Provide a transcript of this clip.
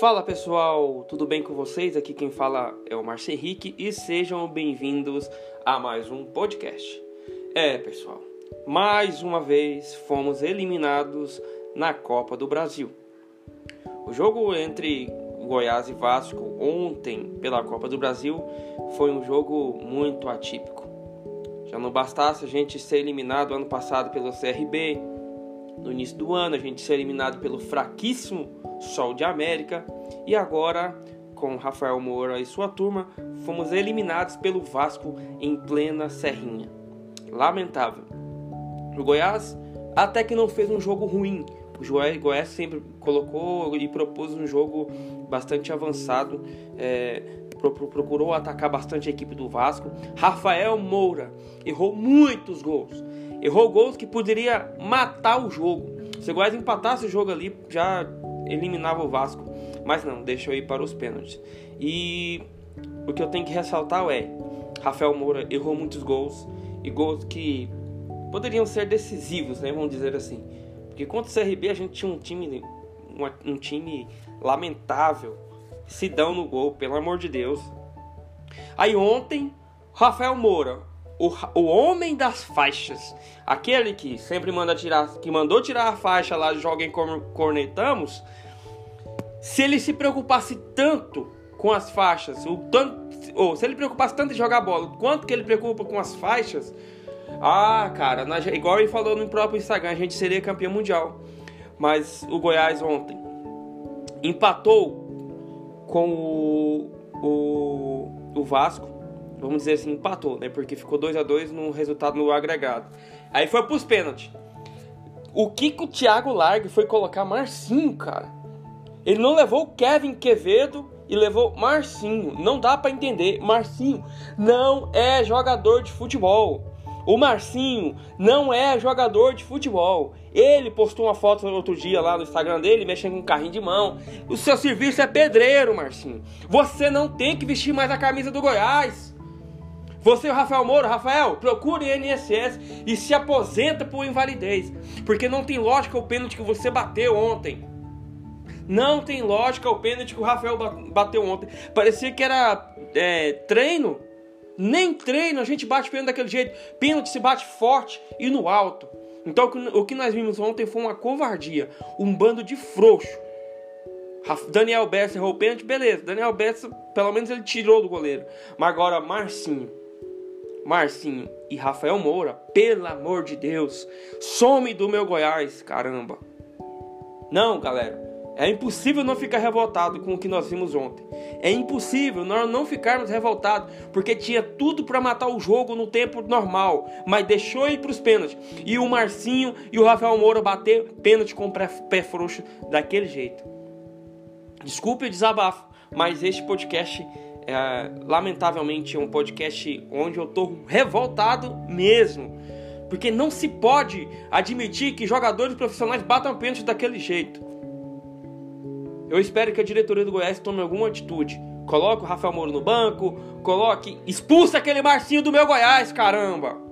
Fala pessoal, tudo bem com vocês? Aqui quem fala é o Márcio Henrique e sejam bem-vindos a mais um podcast. É pessoal, mais uma vez fomos eliminados na Copa do Brasil. O jogo entre Goiás e Vasco ontem pela Copa do Brasil foi um jogo muito atípico. Já não bastasse a gente ser eliminado ano passado pelo CRB, no início do ano a gente ser eliminado pelo fraquíssimo Sol de América e agora com Rafael Moura e sua turma fomos eliminados pelo Vasco em plena Serrinha. Lamentável. O Goiás até que não fez um jogo ruim. O Goiás sempre colocou e propôs um jogo bastante avançado. É, procurou atacar bastante a equipe do Vasco. Rafael Moura errou muitos gols. Errou gols que poderia matar o jogo. Se o Goiás empatasse o jogo ali, já eliminava o Vasco. Mas não, deixou ir para os pênaltis. E o que eu tenho que ressaltar é: Rafael Moura errou muitos gols e gols que poderiam ser decisivos, né? Vamos dizer assim. Porque contra o CRB a gente tinha um time, um time lamentável, Sidão no gol, pelo amor de Deus. Aí ontem, Rafael Moura, o, o homem das faixas, aquele que sempre manda tirar, que mandou tirar a faixa lá Joguem Cornetamos, se ele se preocupasse tanto com as faixas, o tanto, ou se ele preocupasse tanto em jogar bola, quanto que ele preocupa com as faixas, ah, cara, igual ele falou no próprio Instagram, a gente seria campeão mundial. Mas o Goiás ontem empatou com o, o, o Vasco, vamos dizer assim, empatou, né? Porque ficou 2 a 2 no resultado no agregado. Aí foi pros pênaltis. O que, que o Thiago Largue foi colocar Marcinho, cara? Ele não levou o Kevin Quevedo e levou Marcinho. Não dá para entender. Marcinho não é jogador de futebol. O Marcinho não é jogador de futebol. Ele postou uma foto outro dia lá no Instagram dele, mexendo com um carrinho de mão. O seu serviço é pedreiro, Marcinho. Você não tem que vestir mais a camisa do Goiás. Você e o Rafael Moura, Rafael, procure INSS e se aposenta por invalidez. Porque não tem lógica o pênalti que você bateu ontem. Não tem lógica o pênalti que o Rafael bateu ontem. Parecia que era é, treino nem treino a gente bate pênalti daquele jeito. Pênalti se bate forte e no alto. Então o que nós vimos ontem foi uma covardia, um bando de frouxo. Daniel Bessa errou o pênalti, beleza. Daniel Bessa, pelo menos ele tirou do goleiro. Mas agora Marcinho, Marcinho e Rafael Moura, pelo amor de Deus, some do meu Goiás, caramba. Não, galera. É impossível não ficar revoltado com o que nós vimos ontem. É impossível nós não ficarmos revoltados, porque tinha tudo para matar o jogo no tempo normal, mas deixou ir para os pênaltis. E o Marcinho e o Rafael Moura bater pênalti com o pé frouxo daquele jeito. Desculpe o desabafo, mas este podcast, é, lamentavelmente, é um podcast onde eu estou revoltado mesmo. Porque não se pode admitir que jogadores profissionais batam pênalti daquele jeito. Eu espero que a diretoria do Goiás tome alguma atitude. Coloque o Rafael Moro no banco, coloque. Expulsa aquele Marcinho do meu Goiás, caramba!